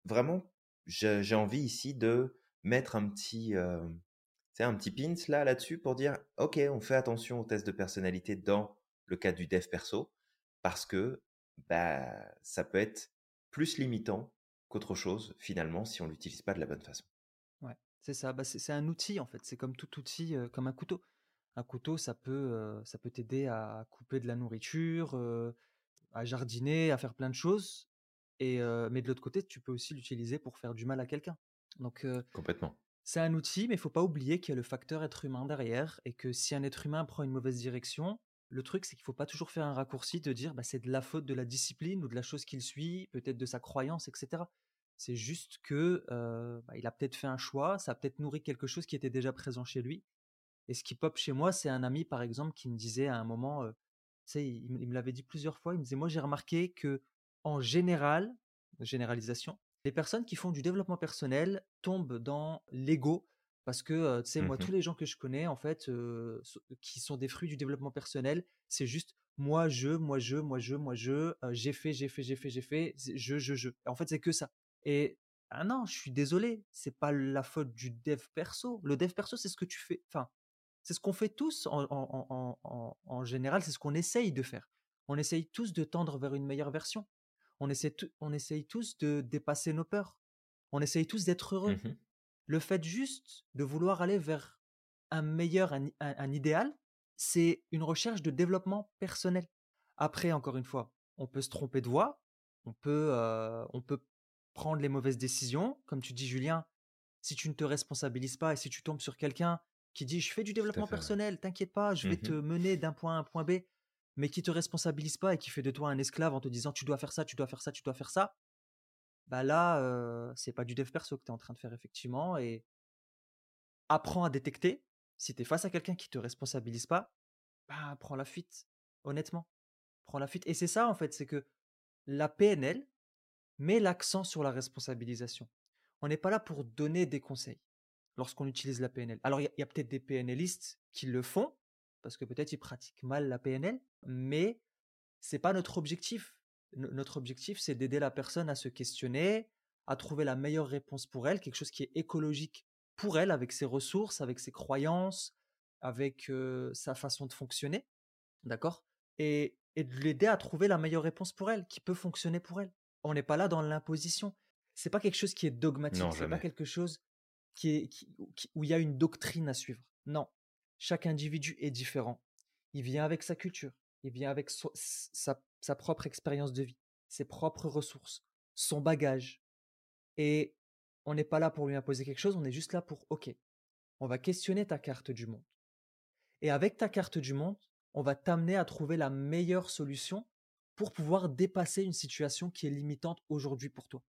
Speaker 2: vraiment, j'ai envie ici de mettre un petit, un petit pins là, là-dessus pour dire, OK, on fait attention aux tests de personnalité dans le cas du dev perso, parce que bah, ça peut être plus limitant qu'autre chose, finalement, si on l'utilise pas de la bonne façon.
Speaker 1: Ouais, c'est ça. Bah, c'est un outil, en fait. C'est comme tout outil, comme un couteau. Un couteau, ça peut, ça peut t'aider à couper de la nourriture, à jardiner, à faire plein de choses. Et, mais de l'autre côté, tu peux aussi l'utiliser pour faire du mal à quelqu'un. Donc,
Speaker 2: Complètement.
Speaker 1: c'est un outil, mais il faut pas oublier qu'il y a le facteur être humain derrière et que si un être humain prend une mauvaise direction, le truc, c'est qu'il faut pas toujours faire un raccourci de dire bah, c'est de la faute de la discipline ou de la chose qu'il suit, peut-être de sa croyance, etc. C'est juste que bah, il a peut-être fait un choix, ça a peut-être nourri quelque chose qui était déjà présent chez lui. Et ce qui pop chez moi, c'est un ami, par exemple, qui me disait à un moment, sais, il, il me l'avait dit plusieurs fois, il me disait, moi j'ai remarqué que en général, généralisation, les personnes qui font du développement personnel tombent dans l'ego parce que, tu sais, moi,
Speaker 2: Mmh
Speaker 1: tous les gens que je connais, en fait, qui sont des fruits du développement personnel, c'est juste moi, je, moi, je, moi, je, moi, je, j'ai fait, j'ai fait, j'ai fait, j'ai fait, je, je, je. En fait, c'est que ça. Et ah non, je suis désolé, c'est pas la faute du dev perso. Le dev perso, c'est ce que tu fais. Enfin, c'est ce qu'on fait tous en, en, en, en général, c'est ce qu'on essaye de faire. On essaye tous de tendre vers une meilleure version. On essaye, on essaye tous de dépasser nos peurs. On essaye tous d'être heureux.
Speaker 2: Mmh
Speaker 1: Le fait juste de vouloir aller vers un meilleur, un, idéal, c'est une recherche de développement personnel. Après, encore une fois, on peut se tromper de voie, on peut, on peut prendre les mauvaises décisions. Comme tu dis, Julien, si tu ne te responsabilises pas et si tu tombes sur quelqu'un qui dit je fais du développement personnel, t'inquiète pas, je vais
Speaker 2: mmh
Speaker 1: te mener d'un point A à un point B, mais qui te responsabilise pas et qui fait de toi un esclave en te disant tu dois faire ça, tu dois faire ça, tu dois faire ça, bah là, c'est pas du dev perso que tu es en train de faire effectivement. Et apprends à détecter. Si tu es face à quelqu'un qui te responsabilise pas, bah prends la fuite, honnêtement. Prends la fuite. Et c'est ça en fait, c'est que la PNL met l'accent sur la responsabilisation. On n'est pas là pour donner des conseils lorsqu'on utilise la PNL. Alors il y a, peut-être des PNListes qui le font, parce que peut-être ils pratiquent mal la PNL, mais c'est pas notre objectif notre objectif, c'est d'aider la personne à se questionner, à trouver la meilleure réponse pour elle, quelque chose qui est écologique pour elle, avec ses ressources, avec ses croyances, avec sa façon de fonctionner, d'accord? Et, de l'aider à trouver la meilleure réponse pour elle, qui peut fonctionner pour elle. On n'est pas là dans l'imposition. C'est pas quelque chose qui est dogmatique. C'est pas quelque chose qui est où il y a une doctrine à suivre. Non, chaque individu est différent. Il vient avec sa culture, il vient avec sa, sa propre expérience de vie, ses propres ressources, son bagage. Et on n'est pas là pour lui imposer quelque chose, on est juste là pour, OK, on va questionner ta carte du monde. Et avec ta carte du monde, on va t'amener à trouver la meilleure solution pour pouvoir dépasser une situation qui est limitante aujourd'hui pour toi.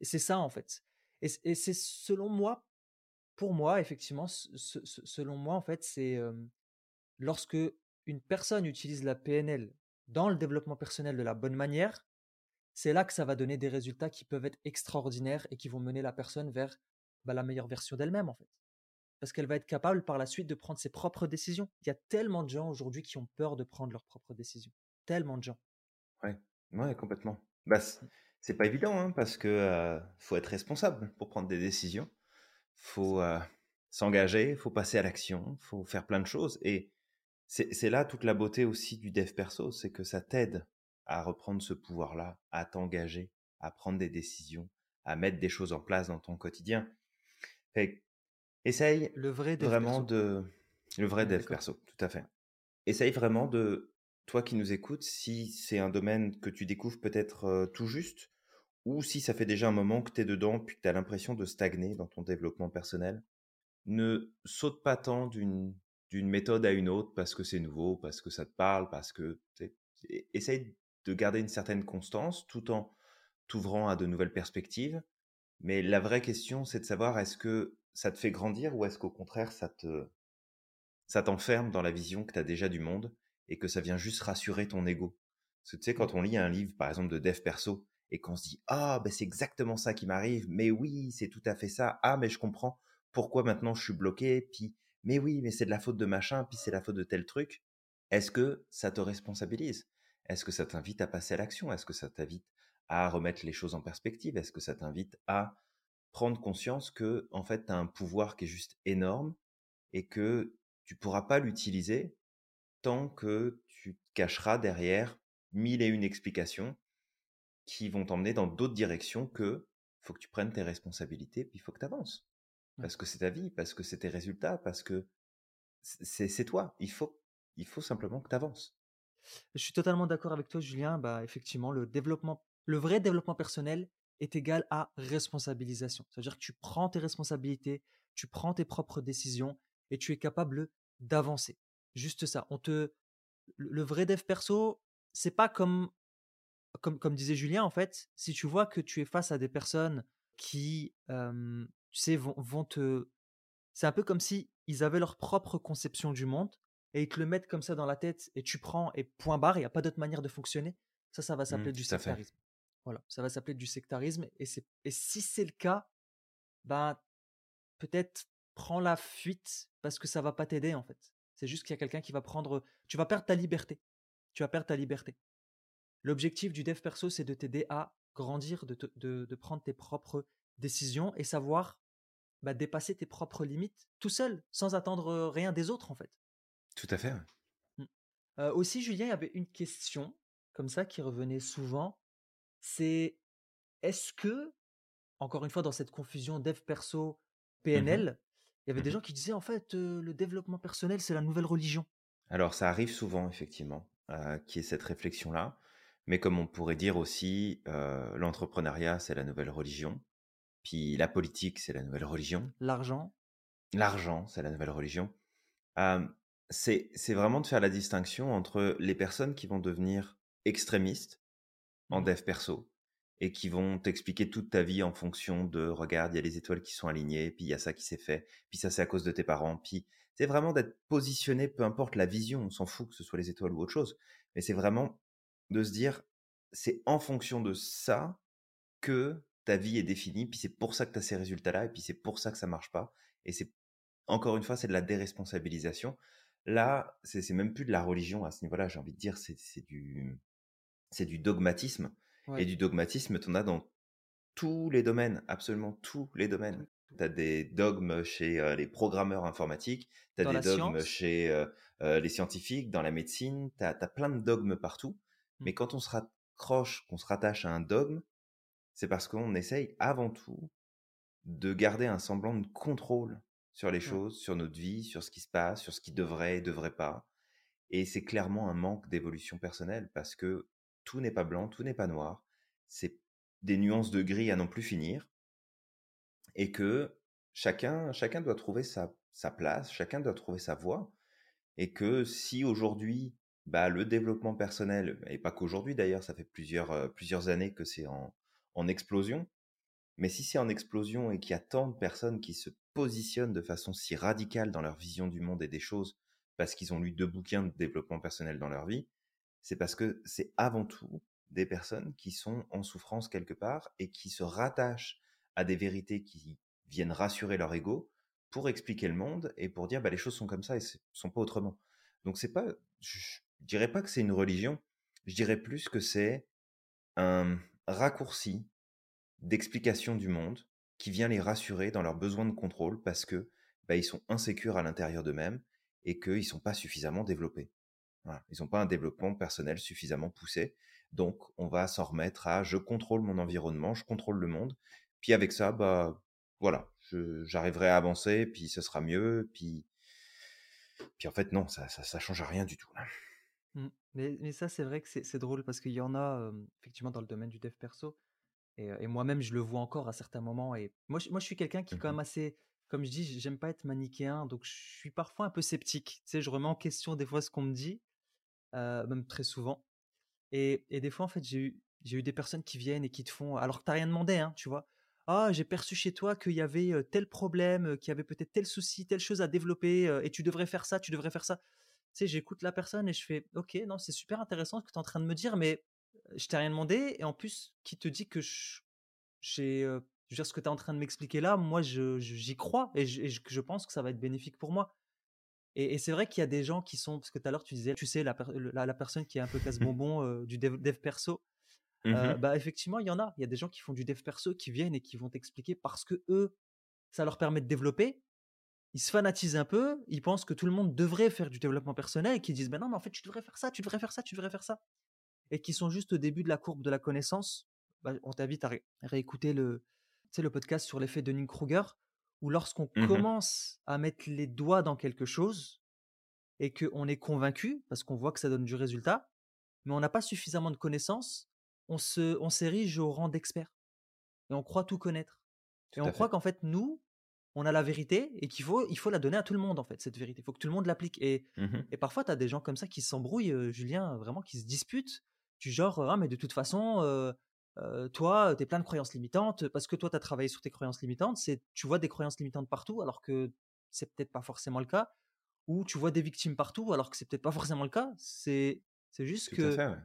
Speaker 1: Et c'est ça, en fait. Et, c'est selon moi, pour moi, effectivement, selon moi, en fait, c'est lorsque une personne utilise la PNL dans le développement personnel de la bonne manière, c'est là que ça va donner des résultats qui peuvent être extraordinaires et qui vont mener la personne vers bah, la meilleure version d'elle-même en fait. Parce qu'elle va être capable par la suite de prendre ses propres décisions. Il y a tellement de gens aujourd'hui qui ont peur de prendre leurs propres décisions. Tellement de gens.
Speaker 2: Ouais, ouais complètement. Bah, mmh. c'est pas évident hein, parce que euh, faut être responsable pour prendre des décisions. Faut euh, s'engager, faut passer à l'action, faut faire plein de choses et c'est là toute la beauté aussi du dev perso, c'est que ça t'aide à reprendre ce pouvoir-là, à t'engager, à prendre des décisions, à mettre des choses en place dans ton quotidien. essaye
Speaker 1: le vrai
Speaker 2: vraiment de le vrai dev perso, tout à fait. Essaye vraiment de toi qui nous écoutes, si c'est un domaine que tu découvres peut-être tout juste, ou si ça fait déjà un moment que tu es dedans, puis que tu as l'impression de stagner dans ton développement personnel, ne saute pas tant d'une d'une méthode à une autre parce que c'est nouveau, parce que ça te parle, parce que essaye de garder une certaine constance tout en t'ouvrant à de nouvelles perspectives. Mais la vraie question, c'est de savoir est-ce que ça te fait grandir ou est-ce qu'au contraire ça te ça t'enferme dans la vision que tu as déjà du monde et que ça vient juste rassurer ton ego? Parce que tu sais, quand on lit un livre, par exemple, de dev perso, et qu'on se dit ah ben c'est exactement ça qui m'arrive, mais oui c'est tout à fait ça, ah mais je comprends pourquoi maintenant je suis bloqué, puis mais oui, mais c'est de la faute de machin, puis c'est la faute de tel truc. Est-ce que ça te responsabilise? Est-ce que ça t'invite à passer à l'action? Est-ce que ça t'invite à remettre les choses en perspective? Est-ce que ça t'invite à prendre conscience que en fait tu as un pouvoir qui est juste énorme et que tu pourras pas l'utiliser tant que tu te cacheras derrière mille et une explications qui vont t'emmener dans d'autres directions que faut que tu prennes tes responsabilités, puis il faut que tu avances. Parce que c'est ta vie, parce que c'est tes résultats, parce que c'est toi. Il faut, il faut simplement que tu avances.
Speaker 1: Je suis totalement d'accord avec toi, Julien. Bah, effectivement, le développement, le vrai développement personnel est égal à responsabilisation. C'est-à-dire que tu prends tes responsabilités, tu prends tes propres décisions et tu es capable d'avancer. Juste ça. On te, le vrai dev perso, c'est pas comme, comme, comme disait Julien, en fait, si tu vois que tu es face à des personnes qui, tu sais, vont, vont te. C'est un peu comme si ils avaient leur propre conception du monde et ils te le mettent comme ça dans la tête et tu prends et point barre, il n'y a pas d'autre manière de fonctionner. Ça, ça va mmh, s'appeler du sectarisme. Voilà, ça va s'appeler du sectarisme. Et, et si c'est le cas, ben, peut-être prends la fuite parce que ça va pas t'aider en fait. C'est juste qu'il y a quelqu'un qui va prendre. Tu vas perdre ta liberté. Tu vas perdre ta liberté. L'objectif du dev perso, c'est de t'aider à grandir, de, de, prendre tes propres décisions et savoir bah, dépasser tes propres limites tout seul, sans attendre rien des autres en fait.
Speaker 2: Tout à fait.
Speaker 1: Mmh. aussi, Julien, il y avait une question comme ça qui revenait souvent. C'est est-ce que, encore une fois, dans cette confusion dev perso, mmh PNL, il y avait des mmh gens qui disaient en fait le développement personnel, c'est la nouvelle religion.
Speaker 2: Alors, ça arrive souvent, effectivement, qui est cette réflexion-là. Mais comme on pourrait dire aussi, l'entrepreneuriat, c'est la nouvelle religion. Puis la politique, c'est la nouvelle religion.
Speaker 1: L'argent.
Speaker 2: L'argent, c'est la nouvelle religion. c'est vraiment de faire la distinction entre les personnes qui vont devenir extrémistes en mmh dev perso et qui vont t'expliquer toute ta vie en fonction de regarde, il y a les étoiles qui sont alignées, puis il y a ça qui s'est fait, puis ça c'est à cause de tes parents, puis c'est vraiment d'être positionné, peu importe la vision, on s'en fout que ce soit les étoiles ou autre chose, mais c'est vraiment de se dire c'est en fonction de ça que ta vie est définie, puis c'est pour ça que tu as ces résultats-là, et puis c'est pour ça que ça marche pas. Et c'est, encore une fois, c'est de la déresponsabilisation. Là, c'est même plus de la religion à ce niveau-là, j'ai envie de dire, c'est du, du dogmatisme. Et du dogmatisme, tu en as dans tous les domaines, absolument tous les domaines. Tu as des dogmes chez les programmeurs informatiques, tu as des dogmes chez les scientifiques, dans la médecine, tu as, plein de dogmes partout. Mmh. Mais quand on se raccroche, qu'on se rattache à un dogme, c'est parce qu'on essaye avant tout de garder un semblant de contrôle sur les choses, sur notre vie, sur ce qui se passe, sur ce qui devrait et devrait pas. Et c'est clairement un manque d'évolution personnelle parce que tout n'est pas blanc, tout n'est pas noir. C'est des nuances de gris à non plus finir. Et que chacun, chacun doit trouver sa, sa place, chacun doit trouver sa voie. Et que si aujourd'hui, bah, le développement personnel, et pas qu'aujourd'hui d'ailleurs, ça fait plusieurs, plusieurs années que c'est en, en explosion. Mais si c'est en explosion et qu'il y a tant de personnes qui se positionnent de façon si radicale dans leur vision du monde et des choses parce qu'ils ont lu deux bouquins de développement personnel dans leur vie, c'est parce que c'est avant tout des personnes qui sont en souffrance quelque part et qui se rattachent à des vérités qui viennent rassurer leur ego pour expliquer le monde et pour dire bah, les choses sont comme ça et sont pas autrement. Donc c'est pas, je dirais pas que c'est une religion, je dirais plus que c'est un, raccourci d'explication du monde qui vient les rassurer dans leurs besoins de contrôle parce que bah, ils sont insécures à l'intérieur d'eux-mêmes et qu'ils ne sont pas suffisamment développés. Ils n'ont pas un développement personnel suffisamment poussé. Donc, on va s'en remettre à je contrôle mon environnement, je contrôle le monde. Puis avec ça, bah voilà, j'arriverai à avancer, puis ce sera mieux. Puis, puis en fait, non, ça, ça change rien du tout.
Speaker 1: Mmh. Mais, ça, c'est vrai que c'est drôle parce qu'il y en a effectivement dans le domaine du dev perso. Et, moi-même, je le vois encore à certains moments. Et moi, je, moi, je suis quelqu'un qui est quand mmh même assez, comme je dis, j'aime pas être manichéen, donc je suis parfois un peu sceptique. Tu sais, je remets en question des fois ce qu'on me dit, même très souvent. Et, des fois, en fait, j'ai eu, eu des personnes qui viennent et qui te font, alors que t'as rien demandé, hein, tu vois. Ah, j'ai perçu chez toi qu'il y avait tel problème, qu'il y avait peut-être tel souci, telle chose à développer, et tu devrais faire ça, tu devrais faire ça sais, j'écoute la personne et je fais, ok, non, c'est super intéressant ce que tu es en train de me dire, mais je t'ai rien demandé. Et en plus, qui te dit que j'ai, je veux dire, ce que tu es en train de m'expliquer là, moi, j'y crois et je, je, pense que ça va être bénéfique pour moi. Et, c'est vrai qu'il y a des gens qui sont, parce que tout à l'heure tu disais, tu sais, la, la, personne qui est un peu <laughs> casse-bonbon du dev, perso. Mmh bah effectivement, il y en a. Il y a des gens qui font du dev perso qui viennent et qui vont t'expliquer parce que eux, ça leur permet de développer ils se fanatisent un peu, ils pensent que tout le monde devrait faire du développement personnel et qu'ils disent ben non mais en fait tu devrais faire ça, tu devrais faire ça, tu devrais faire ça et qui sont juste au début de la courbe de la connaissance. Bah, on t'invite à réécouter le, le podcast sur l'effet de Kruger où lorsqu'on
Speaker 2: Mmh
Speaker 1: commence à mettre les doigts dans quelque chose et qu'on est convaincu parce qu'on voit que ça donne du résultat, mais on n'a pas suffisamment de connaissances, on se, on s'érige au rang d'expert et on croit tout connaître. et on croit qu'en fait nous, on a la vérité et qu'il faut, il faut la donner à tout le monde, en fait, cette vérité. Il faut que tout le monde l'applique. Et,
Speaker 2: mmh
Speaker 1: et parfois, tu as des gens comme ça qui s'embrouillent, euh, Julien, vraiment, qui se disputent, du genre, ah, mais de toute façon, euh, euh, toi, tu es plein de croyances limitantes, parce que toi, tu as travaillé sur tes croyances limitantes, c'est, tu vois des croyances limitantes partout, alors que c'est peut-être pas forcément le cas, ou tu vois des victimes partout, alors que c'est peut-être pas forcément le cas. C'est, c'est juste que, tu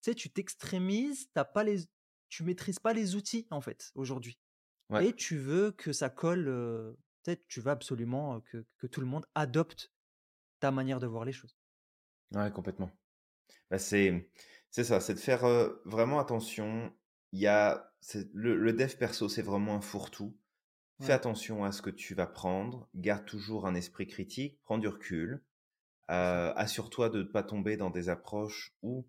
Speaker 1: sais, tu t'extrémises, t'as pas les, tu maîtrises pas les outils, en fait, aujourd'hui et tu veux que ça colle, peut-être tu veux absolument que, que, tout le monde adopte ta manière de voir les choses.
Speaker 2: Ouais, complètement. Bah, c'est, c'est ça, c'est de faire vraiment attention. Il y a, le, le, dev perso, c'est vraiment un fourre-tout. Fais attention à ce que tu vas prendre. Garde toujours un esprit critique. Prends du recul. Assure-toi de ne pas tomber dans des approches où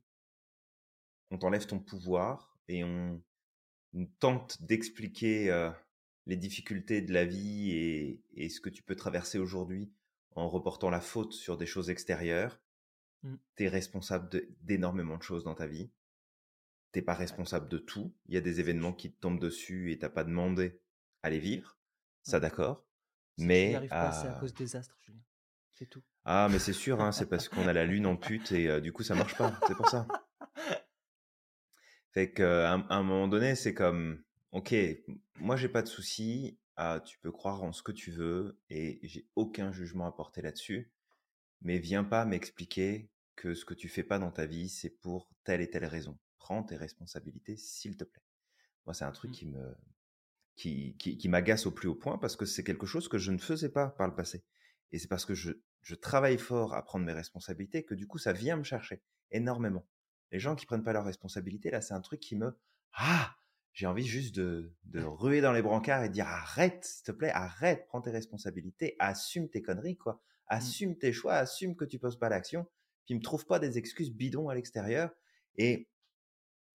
Speaker 2: on t'enlève ton pouvoir et on, tente d'expliquer les difficultés de la vie et, ce que tu peux traverser aujourd'hui en reportant la faute sur des choses extérieures. Mmh. Tu es responsable d'énormément de, choses dans ta vie. T'es pas responsable de tout. Il y a des événements qui te tombent dessus et t'as pas demandé à les vivre. Ça, d'accord.
Speaker 1: Mais pas, c'est à cause des astres, Julien. C'est tout.
Speaker 2: Ah, mais c'est sûr, hein, c'est parce qu'on a la lune en pute et du coup ça marche pas. C'est pour ça. <laughs> Fait qu'à un, un moment donné, c'est comme, ok, moi j'ai pas de souci, ah, tu peux croire en ce que tu veux et j'ai aucun jugement à porter là-dessus, mais viens pas m'expliquer que ce que tu fais pas dans ta vie, c'est pour telle et telle raison. Prends tes responsabilités, s'il te plaît. Moi, c'est un truc mmh. qui me, qui, qui, qui m'agace au plus haut point parce que c'est quelque chose que je ne faisais pas par le passé. Et c'est parce que je, je travaille fort à prendre mes responsabilités que du coup, ça vient me chercher énormément. Les gens qui prennent pas leurs responsabilités, là, c'est un truc qui me... Ah J'ai envie juste de, de ruer dans les brancards et dire arrête, s'il te plaît, arrête, prends tes responsabilités, assume tes conneries, quoi. Mmh. Assume tes choix, assume que tu poses pas l'action, puis me trouve pas des excuses bidons à l'extérieur. Et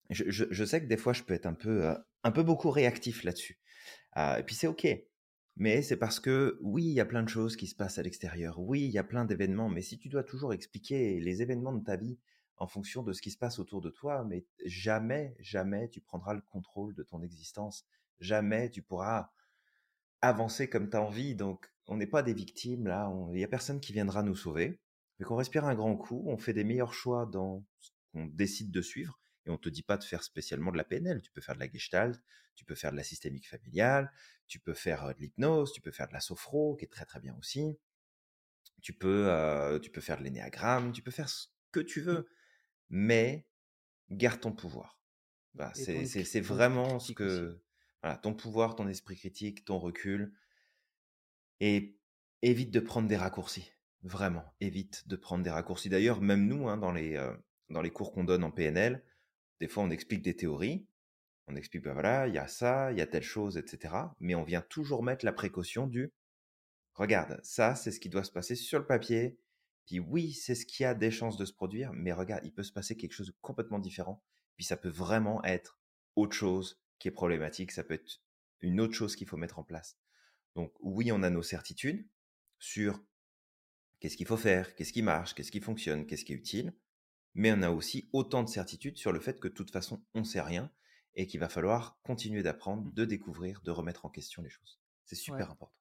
Speaker 2: je, je, sais que des fois, je peux être un peu, euh, un peu beaucoup réactif là-dessus. Euh, et puis c'est OK. Mais c'est parce que oui, il y a plein de choses qui se passent à l'extérieur. Oui, il y a plein d'événements. Mais si tu dois toujours expliquer les événements de ta vie en fonction de ce qui se passe autour de toi, mais jamais, jamais tu prendras le contrôle de ton existence. Jamais tu pourras avancer comme tu as envie. Donc, on n'est pas des victimes, là. Il n'y a personne qui viendra nous sauver. Mais qu'on respire un grand coup, on fait des meilleurs choix dans ce qu'on décide de suivre. Et on ne te dit pas de faire spécialement de la PNL. Tu peux faire de la gestalt, tu peux faire de la systémique familiale, tu peux faire de l'hypnose, tu peux faire de la sophro, qui est très très bien aussi. Tu peux, tu peux faire de l'énéagramme, tu peux faire ce que tu veux mais garde ton pouvoir. c'est vraiment ce que... Voilà, ton pouvoir, ton esprit critique, ton recul. Et évite de prendre des raccourcis. Vraiment, évite de prendre des raccourcis. D'ailleurs, même nous, hein, dans, les, euh, dans les cours qu'on donne en PNL, des fois on explique des théories. On explique, ben voilà, il y a ça, il y a telle chose, etc. Mais on vient toujours mettre la précaution du regarde, ça, c'est ce qui doit se passer sur le papier. Puis oui, c'est ce qui a des chances de se produire, mais regarde, il peut se passer quelque chose de complètement différent. Puis ça peut vraiment être autre chose qui est problématique, ça peut être une autre chose qu'il faut mettre en place. Donc oui, on a nos certitudes sur qu'est-ce qu'il faut faire, qu'est-ce qui marche, qu'est-ce qui fonctionne, qu'est-ce qui est utile, mais on a aussi autant de certitudes sur le fait que de toute façon, on sait rien et qu'il va falloir continuer d'apprendre, mmh. de découvrir, de remettre en question les choses. C'est super important.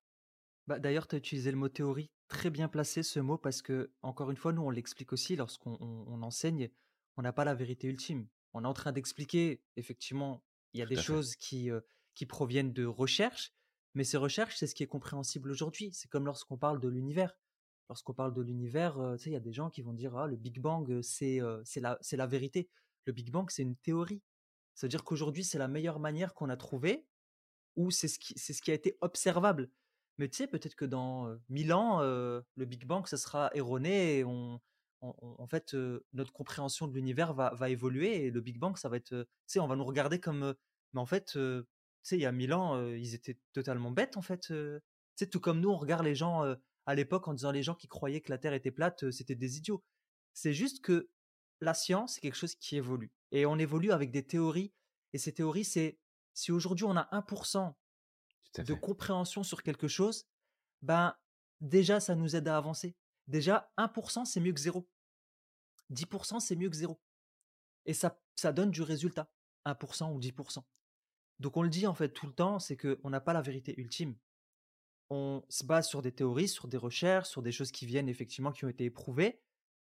Speaker 1: Bah, d'ailleurs, tu as utilisé le mot théorie, très bien placé ce mot, parce que, encore une fois, nous, on l'explique aussi lorsqu'on enseigne, on n'a pas la vérité ultime. On est en train d'expliquer, effectivement, il y a des choses qui, qui proviennent de recherches, mais ces recherches, c'est ce qui est compréhensible aujourd'hui. C'est comme lorsqu'on parle de l'univers. Lorsqu'on parle de l'univers, sais, il y a des gens qui vont dire, ah, le Big Bang, c'est c'est la, la vérité. Le Big Bang, c'est une théorie. C'est-à-dire qu'aujourd'hui, c'est la meilleure manière qu'on a trouvée, ou c'est ce, qui, ce qui a été observable. Mais tu sais, peut-être que dans mille ans, le Big Bang, ça sera erroné et en fait, notre compréhension de l'univers va, va, évoluer et le Big Bang, ça va être, tu sais, on va nous regarder comme, mais en fait, tu sais, il y a mille ans, ils étaient totalement bêtes, en fait. tu C'est tout comme nous, on regarde les gens à l'époque en disant les gens qui croyaient que la Terre était plate, c'était des idiots. C'est juste que la science, c'est quelque chose qui évolue. Et on évolue avec des théories. Et ces théories, c'est si aujourd'hui on a 1% de compréhension sur quelque chose, ben déjà ça nous aide à avancer. Déjà 1% c'est mieux que 0. 10% c'est mieux que 0. Et ça, ça donne du résultat. 1% ou 10%. Donc on le dit en fait tout le temps, c'est qu'on n'a pas la vérité ultime. On se base sur des théories, sur des recherches, sur des choses qui viennent effectivement, qui ont été éprouvées.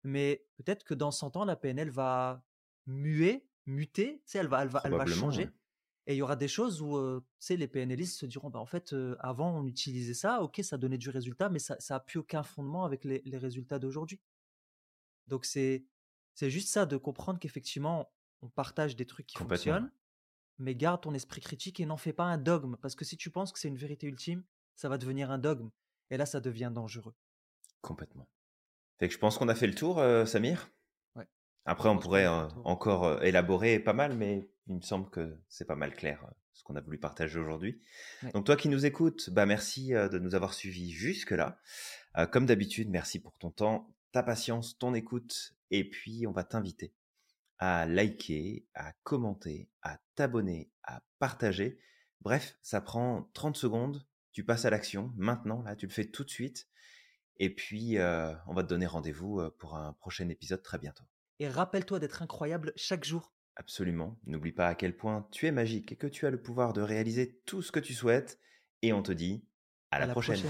Speaker 1: Mais peut-être que dans 100 ans, la PNL va muer, muter, tu elle va, elle va, elle va changer. Et il y aura des choses où les PNListes se diront bah, en fait, avant, on utilisait ça, ok, ça donnait du résultat, mais ça n'a plus aucun fondement avec les, résultats d'aujourd'hui. Donc, c'est juste ça, de comprendre qu'effectivement, on partage des trucs qui fonctionnent, mais garde ton esprit critique et n'en fais pas un dogme. Parce que si tu penses que c'est une vérité ultime, ça va devenir un dogme. Et là, ça devient dangereux.
Speaker 2: Complètement. Fait que je pense qu'on a fait le tour, Samir. Après, on pourrait encore élaborer pas mal, mais il me semble que c'est pas mal clair ce qu'on a voulu partager aujourd'hui. Donc toi qui nous écoutes, bah merci de nous avoir suivis jusque-là. comme d'habitude, merci pour ton temps, ta patience, ton écoute, et puis on va t'inviter à liker, à commenter, à t'abonner, à partager. Bref, ça prend 30 secondes, tu passes à l'action maintenant, là, tu le fais tout de suite. Et puis, on va te donner rendez-vous pour un prochain épisode très bientôt.
Speaker 1: Et rappelle-toi d'être incroyable chaque jour.
Speaker 2: Absolument. N'oublie pas à quel point tu es magique et que tu as le pouvoir de réaliser tout ce que tu souhaites. Et on te dit à, la, prochaine.